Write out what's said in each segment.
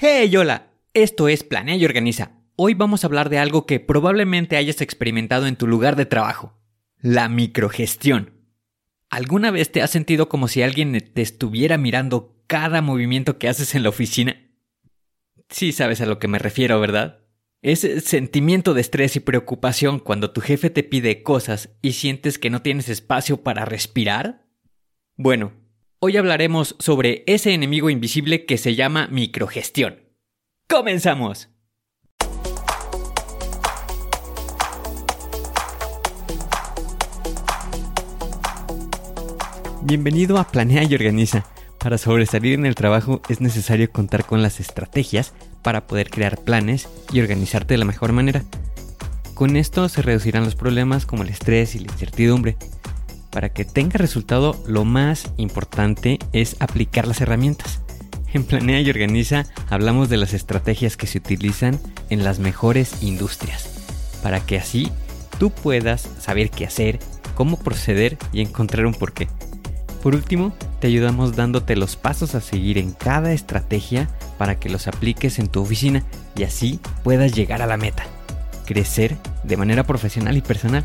Hey, hola, esto es Planea y Organiza. Hoy vamos a hablar de algo que probablemente hayas experimentado en tu lugar de trabajo, la microgestión. ¿Alguna vez te has sentido como si alguien te estuviera mirando cada movimiento que haces en la oficina? Sí sabes a lo que me refiero, ¿verdad? Ese sentimiento de estrés y preocupación cuando tu jefe te pide cosas y sientes que no tienes espacio para respirar. Bueno, hoy hablaremos sobre ese enemigo invisible que se llama microgestión. ¡Comenzamos! Bienvenido a Planea y Organiza. Para sobresalir en el trabajo es necesario contar con las estrategias para poder crear planes y organizarte de la mejor manera. Con esto se reducirán los problemas como el estrés y la incertidumbre. Para que tenga resultado, lo más importante es aplicar las herramientas. En Planea y Organiza hablamos de las estrategias que se utilizan en las mejores industrias, para que así tú puedas saber qué hacer, cómo proceder y encontrar un porqué. Por último, te ayudamos dándote los pasos a seguir en cada estrategia para que los apliques en tu oficina y así puedas llegar a la meta, crecer de manera profesional y personal.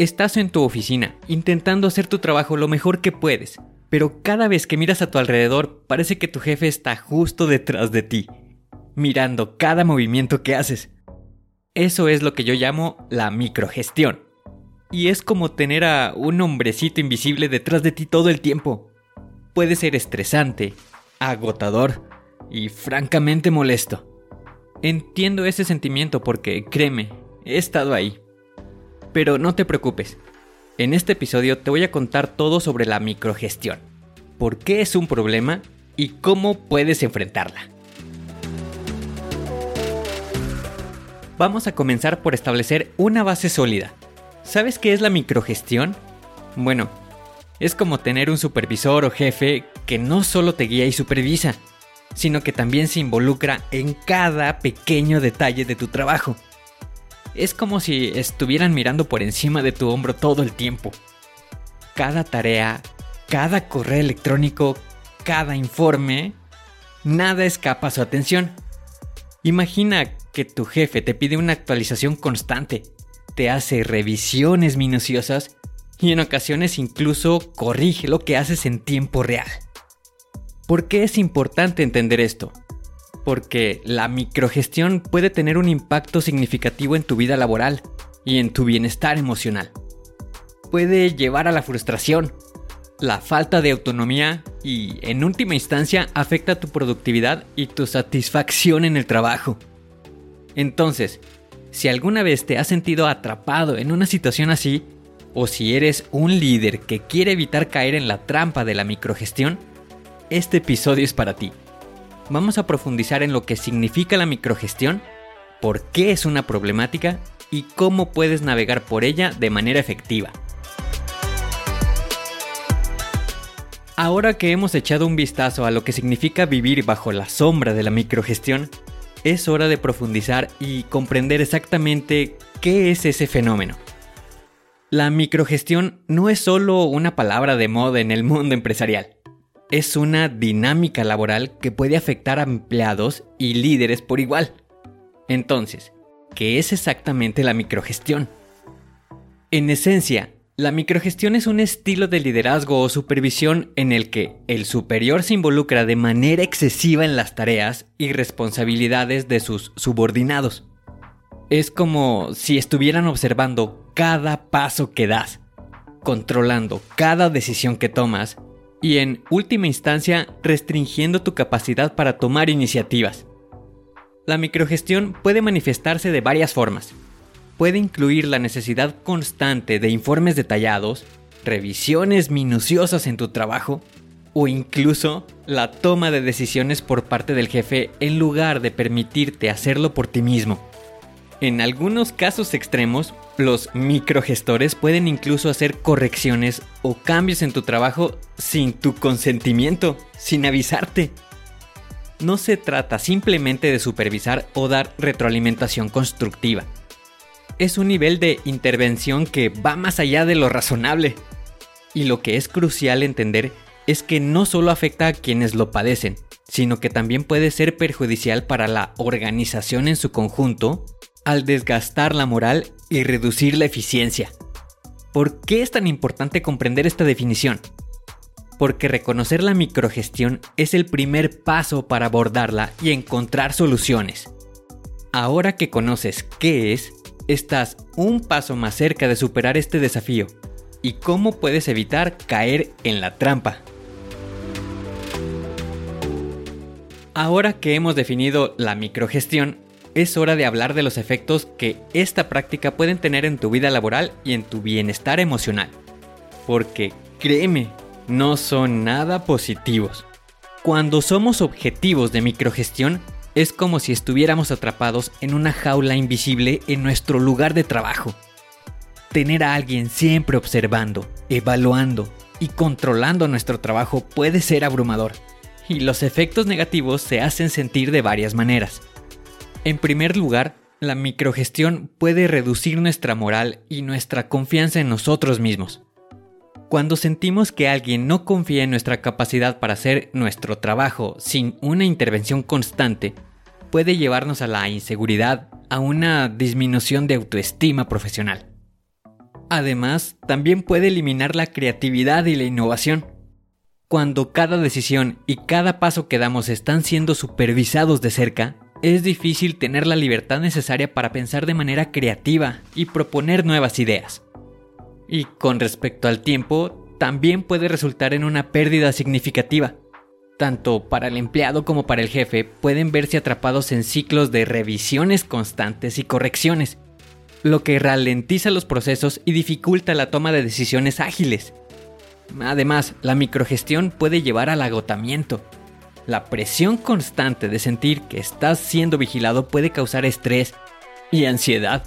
Estás en tu oficina, intentando hacer tu trabajo lo mejor que puedes, pero cada vez que miras a tu alrededor parece que tu jefe está justo detrás de ti, mirando cada movimiento que haces. Eso es lo que yo llamo la microgestión. Y es como tener a un hombrecito invisible detrás de ti todo el tiempo. Puede ser estresante, agotador y francamente molesto. Entiendo ese sentimiento porque, créeme, he estado ahí. Pero no te preocupes. En este episodio te voy a contar todo sobre la microgestión, por qué es un problema y cómo puedes enfrentarla. Vamos a comenzar por establecer una base sólida. ¿Sabes qué es la microgestión? Bueno, es como tener un supervisor o jefe que no solo te guía y supervisa, sino que también se involucra en cada pequeño detalle de tu trabajo. Es como si estuvieran mirando por encima de tu hombro todo el tiempo. Cada tarea, cada correo electrónico, cada informe, nada escapa a su atención. Imagina que tu jefe te pide una actualización constante, te hace revisiones minuciosas y en ocasiones incluso corrige lo que haces en tiempo real. ¿Por qué es importante entender esto? Porque la microgestión puede tener un impacto significativo en tu vida laboral y en tu bienestar emocional. Puede llevar a la frustración, la falta de autonomía y, en última instancia, afecta tu productividad y tu satisfacción en el trabajo. Entonces, si alguna vez te has sentido atrapado en una situación así, o si eres un líder que quiere evitar caer en la trampa de la microgestión, este episodio es para ti vamos a profundizar en lo que significa la microgestión, por qué es una problemática y cómo puedes navegar por ella de manera efectiva. Ahora que hemos echado un vistazo a lo que significa vivir bajo la sombra de la microgestión, es hora de profundizar y comprender exactamente qué es ese fenómeno. La microgestión no es solo una palabra de moda en el mundo empresarial es una dinámica laboral que puede afectar a empleados y líderes por igual. Entonces, ¿qué es exactamente la microgestión? En esencia, la microgestión es un estilo de liderazgo o supervisión en el que el superior se involucra de manera excesiva en las tareas y responsabilidades de sus subordinados. Es como si estuvieran observando cada paso que das, controlando cada decisión que tomas y en última instancia restringiendo tu capacidad para tomar iniciativas. La microgestión puede manifestarse de varias formas. Puede incluir la necesidad constante de informes detallados, revisiones minuciosas en tu trabajo, o incluso la toma de decisiones por parte del jefe en lugar de permitirte hacerlo por ti mismo. En algunos casos extremos, los microgestores pueden incluso hacer correcciones o cambios en tu trabajo sin tu consentimiento, sin avisarte. No se trata simplemente de supervisar o dar retroalimentación constructiva. Es un nivel de intervención que va más allá de lo razonable. Y lo que es crucial entender es que no solo afecta a quienes lo padecen, sino que también puede ser perjudicial para la organización en su conjunto al desgastar la moral y reducir la eficiencia. ¿Por qué es tan importante comprender esta definición? Porque reconocer la microgestión es el primer paso para abordarla y encontrar soluciones. Ahora que conoces qué es, estás un paso más cerca de superar este desafío y cómo puedes evitar caer en la trampa. Ahora que hemos definido la microgestión, es hora de hablar de los efectos que esta práctica pueden tener en tu vida laboral y en tu bienestar emocional. Porque, créeme, no son nada positivos. Cuando somos objetivos de microgestión, es como si estuviéramos atrapados en una jaula invisible en nuestro lugar de trabajo. Tener a alguien siempre observando, evaluando y controlando nuestro trabajo puede ser abrumador. Y los efectos negativos se hacen sentir de varias maneras. En primer lugar, la microgestión puede reducir nuestra moral y nuestra confianza en nosotros mismos. Cuando sentimos que alguien no confía en nuestra capacidad para hacer nuestro trabajo sin una intervención constante, puede llevarnos a la inseguridad, a una disminución de autoestima profesional. Además, también puede eliminar la creatividad y la innovación. Cuando cada decisión y cada paso que damos están siendo supervisados de cerca, es difícil tener la libertad necesaria para pensar de manera creativa y proponer nuevas ideas. Y con respecto al tiempo, también puede resultar en una pérdida significativa. Tanto para el empleado como para el jefe pueden verse atrapados en ciclos de revisiones constantes y correcciones, lo que ralentiza los procesos y dificulta la toma de decisiones ágiles. Además, la microgestión puede llevar al agotamiento, la presión constante de sentir que estás siendo vigilado puede causar estrés y ansiedad,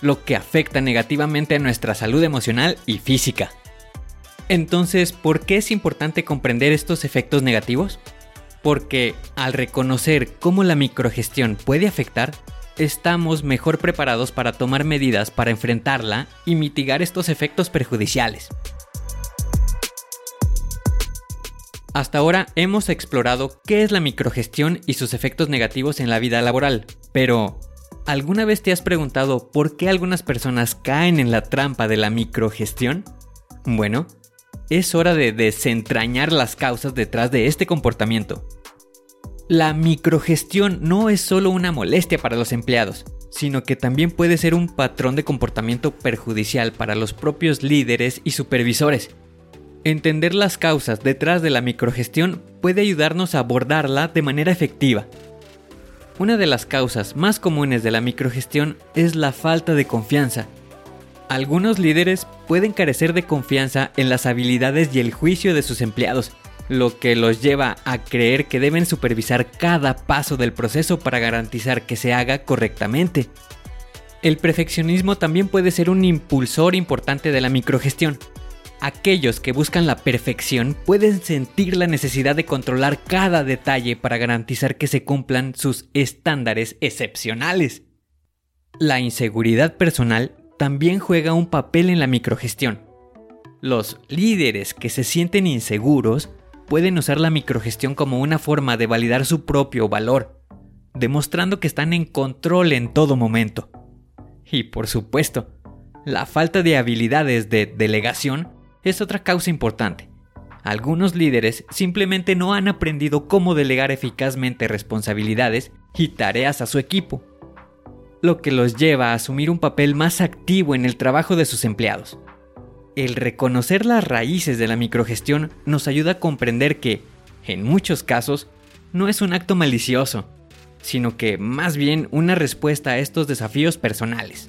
lo que afecta negativamente a nuestra salud emocional y física. Entonces, ¿por qué es importante comprender estos efectos negativos? Porque al reconocer cómo la microgestión puede afectar, estamos mejor preparados para tomar medidas para enfrentarla y mitigar estos efectos perjudiciales. Hasta ahora hemos explorado qué es la microgestión y sus efectos negativos en la vida laboral, pero ¿alguna vez te has preguntado por qué algunas personas caen en la trampa de la microgestión? Bueno, es hora de desentrañar las causas detrás de este comportamiento. La microgestión no es solo una molestia para los empleados, sino que también puede ser un patrón de comportamiento perjudicial para los propios líderes y supervisores, Entender las causas detrás de la microgestión puede ayudarnos a abordarla de manera efectiva. Una de las causas más comunes de la microgestión es la falta de confianza. Algunos líderes pueden carecer de confianza en las habilidades y el juicio de sus empleados, lo que los lleva a creer que deben supervisar cada paso del proceso para garantizar que se haga correctamente. El perfeccionismo también puede ser un impulsor importante de la microgestión aquellos que buscan la perfección pueden sentir la necesidad de controlar cada detalle para garantizar que se cumplan sus estándares excepcionales. La inseguridad personal también juega un papel en la microgestión. Los líderes que se sienten inseguros pueden usar la microgestión como una forma de validar su propio valor, demostrando que están en control en todo momento. Y por supuesto, la falta de habilidades de delegación es otra causa importante. Algunos líderes simplemente no han aprendido cómo delegar eficazmente responsabilidades y tareas a su equipo, lo que los lleva a asumir un papel más activo en el trabajo de sus empleados. El reconocer las raíces de la microgestión nos ayuda a comprender que, en muchos casos, no es un acto malicioso, sino que más bien una respuesta a estos desafíos personales.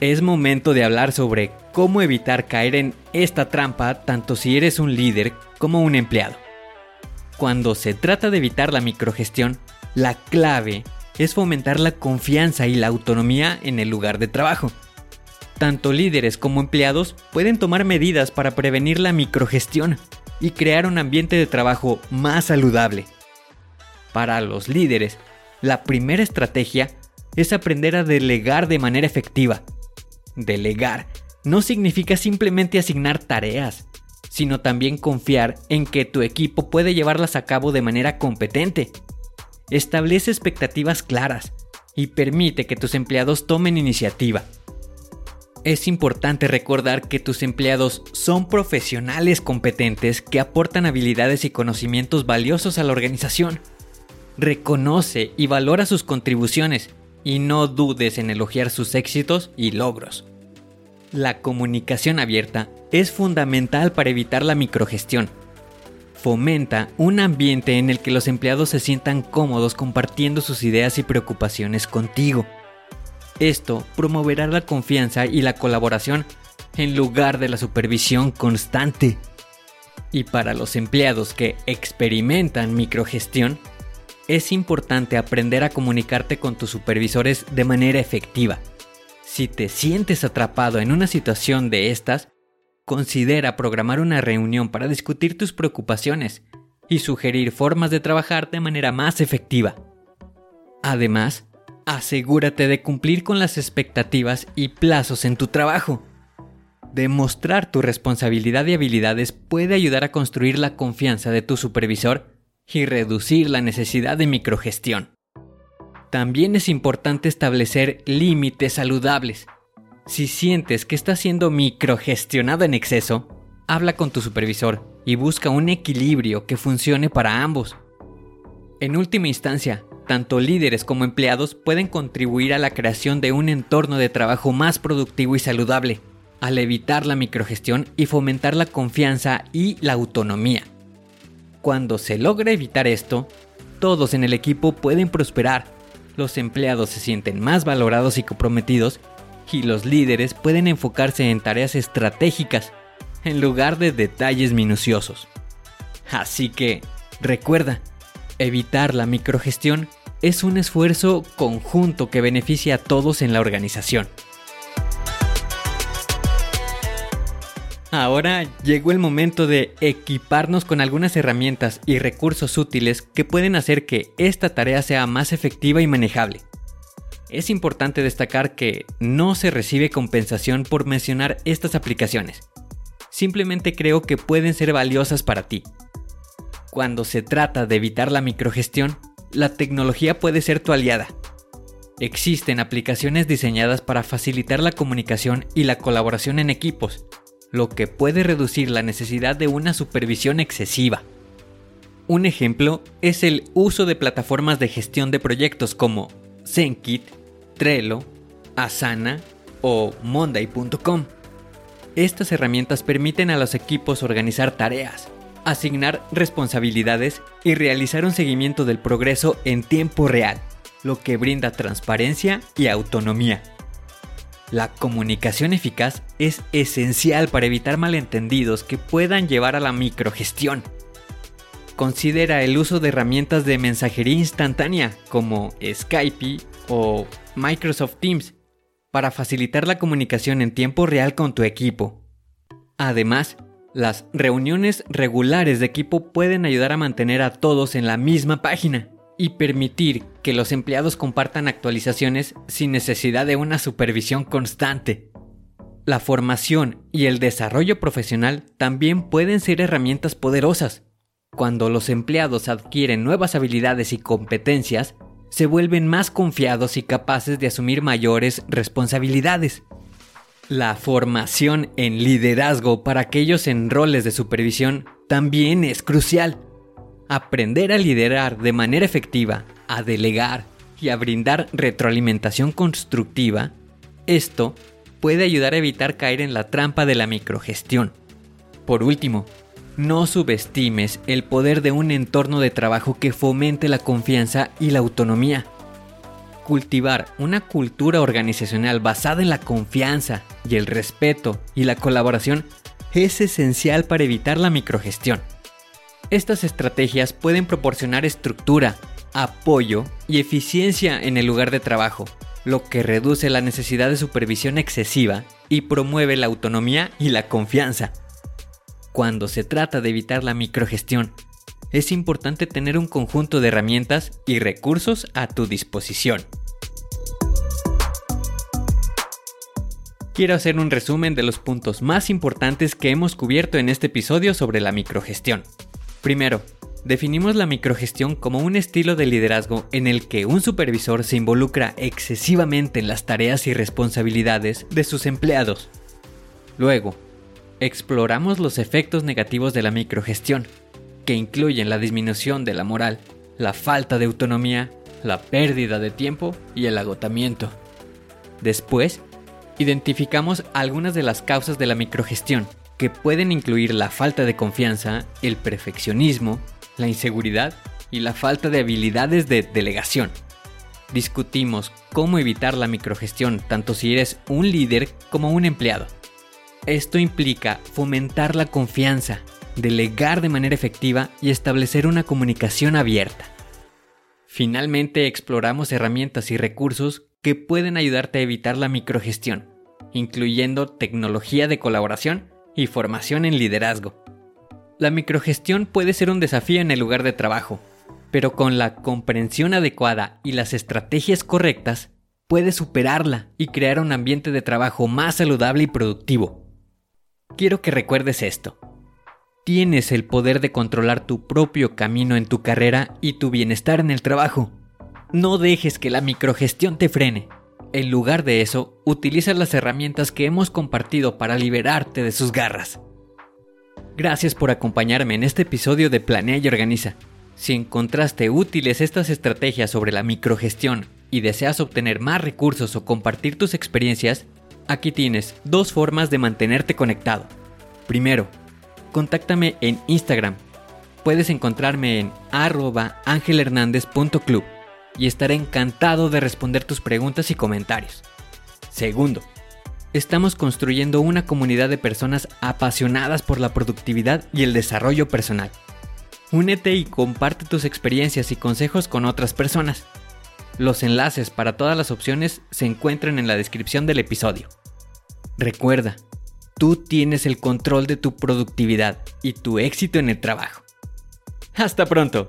Es momento de hablar sobre cómo evitar caer en esta trampa tanto si eres un líder como un empleado. Cuando se trata de evitar la microgestión, la clave es fomentar la confianza y la autonomía en el lugar de trabajo. Tanto líderes como empleados pueden tomar medidas para prevenir la microgestión y crear un ambiente de trabajo más saludable. Para los líderes, la primera estrategia es aprender a delegar de manera efectiva. Delegar no significa simplemente asignar tareas, sino también confiar en que tu equipo puede llevarlas a cabo de manera competente. Establece expectativas claras y permite que tus empleados tomen iniciativa. Es importante recordar que tus empleados son profesionales competentes que aportan habilidades y conocimientos valiosos a la organización. Reconoce y valora sus contribuciones y no dudes en elogiar sus éxitos y logros. La comunicación abierta es fundamental para evitar la microgestión. Fomenta un ambiente en el que los empleados se sientan cómodos compartiendo sus ideas y preocupaciones contigo. Esto promoverá la confianza y la colaboración en lugar de la supervisión constante. Y para los empleados que experimentan microgestión, es importante aprender a comunicarte con tus supervisores de manera efectiva. Si te sientes atrapado en una situación de estas, considera programar una reunión para discutir tus preocupaciones y sugerir formas de trabajar de manera más efectiva. Además, asegúrate de cumplir con las expectativas y plazos en tu trabajo. Demostrar tu responsabilidad y habilidades puede ayudar a construir la confianza de tu supervisor y reducir la necesidad de microgestión. También es importante establecer límites saludables. Si sientes que estás siendo microgestionado en exceso, habla con tu supervisor y busca un equilibrio que funcione para ambos. En última instancia, tanto líderes como empleados pueden contribuir a la creación de un entorno de trabajo más productivo y saludable, al evitar la microgestión y fomentar la confianza y la autonomía. Cuando se logra evitar esto, todos en el equipo pueden prosperar, los empleados se sienten más valorados y comprometidos, y los líderes pueden enfocarse en tareas estratégicas en lugar de detalles minuciosos. Así que, recuerda, Evitar la microgestión es un esfuerzo conjunto que beneficia a todos en la organización. Ahora llegó el momento de equiparnos con algunas herramientas y recursos útiles que pueden hacer que esta tarea sea más efectiva y manejable. Es importante destacar que no se recibe compensación por mencionar estas aplicaciones. Simplemente creo que pueden ser valiosas para ti cuando se trata de evitar la microgestión, la tecnología puede ser tu aliada. Existen aplicaciones diseñadas para facilitar la comunicación y la colaboración en equipos, lo que puede reducir la necesidad de una supervisión excesiva. Un ejemplo es el uso de plataformas de gestión de proyectos como ZenKit, Trello, Asana o Monday.com. Estas herramientas permiten a los equipos organizar tareas, asignar responsabilidades y realizar un seguimiento del progreso en tiempo real, lo que brinda transparencia y autonomía. La comunicación eficaz es esencial para evitar malentendidos que puedan llevar a la microgestión. Considera el uso de herramientas de mensajería instantánea como Skype o Microsoft Teams para facilitar la comunicación en tiempo real con tu equipo. Además, las reuniones regulares de equipo pueden ayudar a mantener a todos en la misma página y permitir que los empleados compartan actualizaciones sin necesidad de una supervisión constante. La formación y el desarrollo profesional también pueden ser herramientas poderosas. Cuando los empleados adquieren nuevas habilidades y competencias, se vuelven más confiados y capaces de asumir mayores responsabilidades. La formación en liderazgo para aquellos en roles de supervisión también es crucial. Aprender a liderar de manera efectiva, a delegar y a brindar retroalimentación constructiva, esto puede ayudar a evitar caer en la trampa de la microgestión. Por último, no subestimes el poder de un entorno de trabajo que fomente la confianza y la autonomía. Cultivar una cultura organizacional basada en la confianza y el respeto y la colaboración es esencial para evitar la microgestión. Estas estrategias pueden proporcionar estructura, apoyo y eficiencia en el lugar de trabajo, lo que reduce la necesidad de supervisión excesiva y promueve la autonomía y la confianza. Cuando se trata de evitar la microgestión, es importante tener un conjunto de herramientas y recursos a tu disposición. Quiero hacer un resumen de los puntos más importantes que hemos cubierto en este episodio sobre la microgestión. Primero, definimos la microgestión como un estilo de liderazgo en el que un supervisor se involucra excesivamente en las tareas y responsabilidades de sus empleados. Luego, exploramos los efectos negativos de la microgestión, que incluyen la disminución de la moral, la falta de autonomía, la pérdida de tiempo y el agotamiento. Después, identificamos algunas de las causas de la microgestión, que pueden incluir la falta de confianza, el perfeccionismo, la inseguridad y la falta de habilidades de delegación. Discutimos cómo evitar la microgestión tanto si eres un líder como un empleado. Esto implica fomentar la confianza, delegar de manera efectiva y establecer una comunicación abierta. Finalmente exploramos herramientas y recursos que pueden ayudarte a evitar la microgestión, incluyendo tecnología de colaboración y formación en liderazgo. La microgestión puede ser un desafío en el lugar de trabajo, pero con la comprensión adecuada y las estrategias correctas, puedes superarla y crear un ambiente de trabajo más saludable y productivo. Quiero que recuerdes esto tienes el poder de controlar tu propio camino en tu carrera y tu bienestar en el trabajo. No dejes que la microgestión te frene. En lugar de eso, utiliza las herramientas que hemos compartido para liberarte de sus garras. Gracias por acompañarme en este episodio de Planea y Organiza. Si encontraste útiles estas estrategias sobre la microgestión y deseas obtener más recursos o compartir tus experiencias, aquí tienes dos formas de mantenerte conectado. Primero, contáctame en Instagram. Puedes encontrarme en arroba angelhernandez.club y estaré encantado de responder tus preguntas y comentarios. Segundo, estamos construyendo una comunidad de personas apasionadas por la productividad y el desarrollo personal. Únete y comparte tus experiencias y consejos con otras personas. Los enlaces para todas las opciones se encuentran en la descripción del episodio. Recuerda, Tú tienes el control de tu productividad y tu éxito en el trabajo. Hasta pronto.